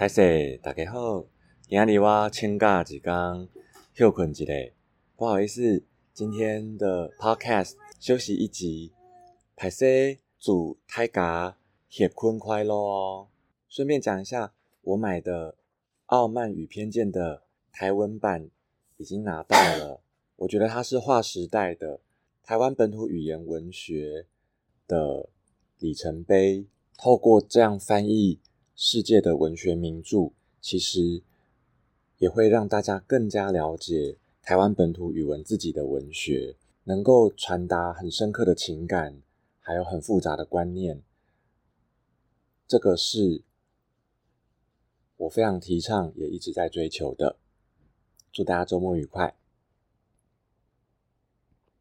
嗨，势大家好，今日我请假一天休困一下，不好意思，今天的 podcast 休息一集，拍摄祝大家歇困快乐哦。顺便讲一下，我买的《傲慢与偏见》的台文版已经拿到了，我觉得它是划时代的台湾本土语言文学的里程碑，透过这样翻译。世界的文学名著，其实也会让大家更加了解台湾本土语文自己的文学，能够传达很深刻的情感，还有很复杂的观念。这个是我非常提倡，也一直在追求的。祝大家周末愉快！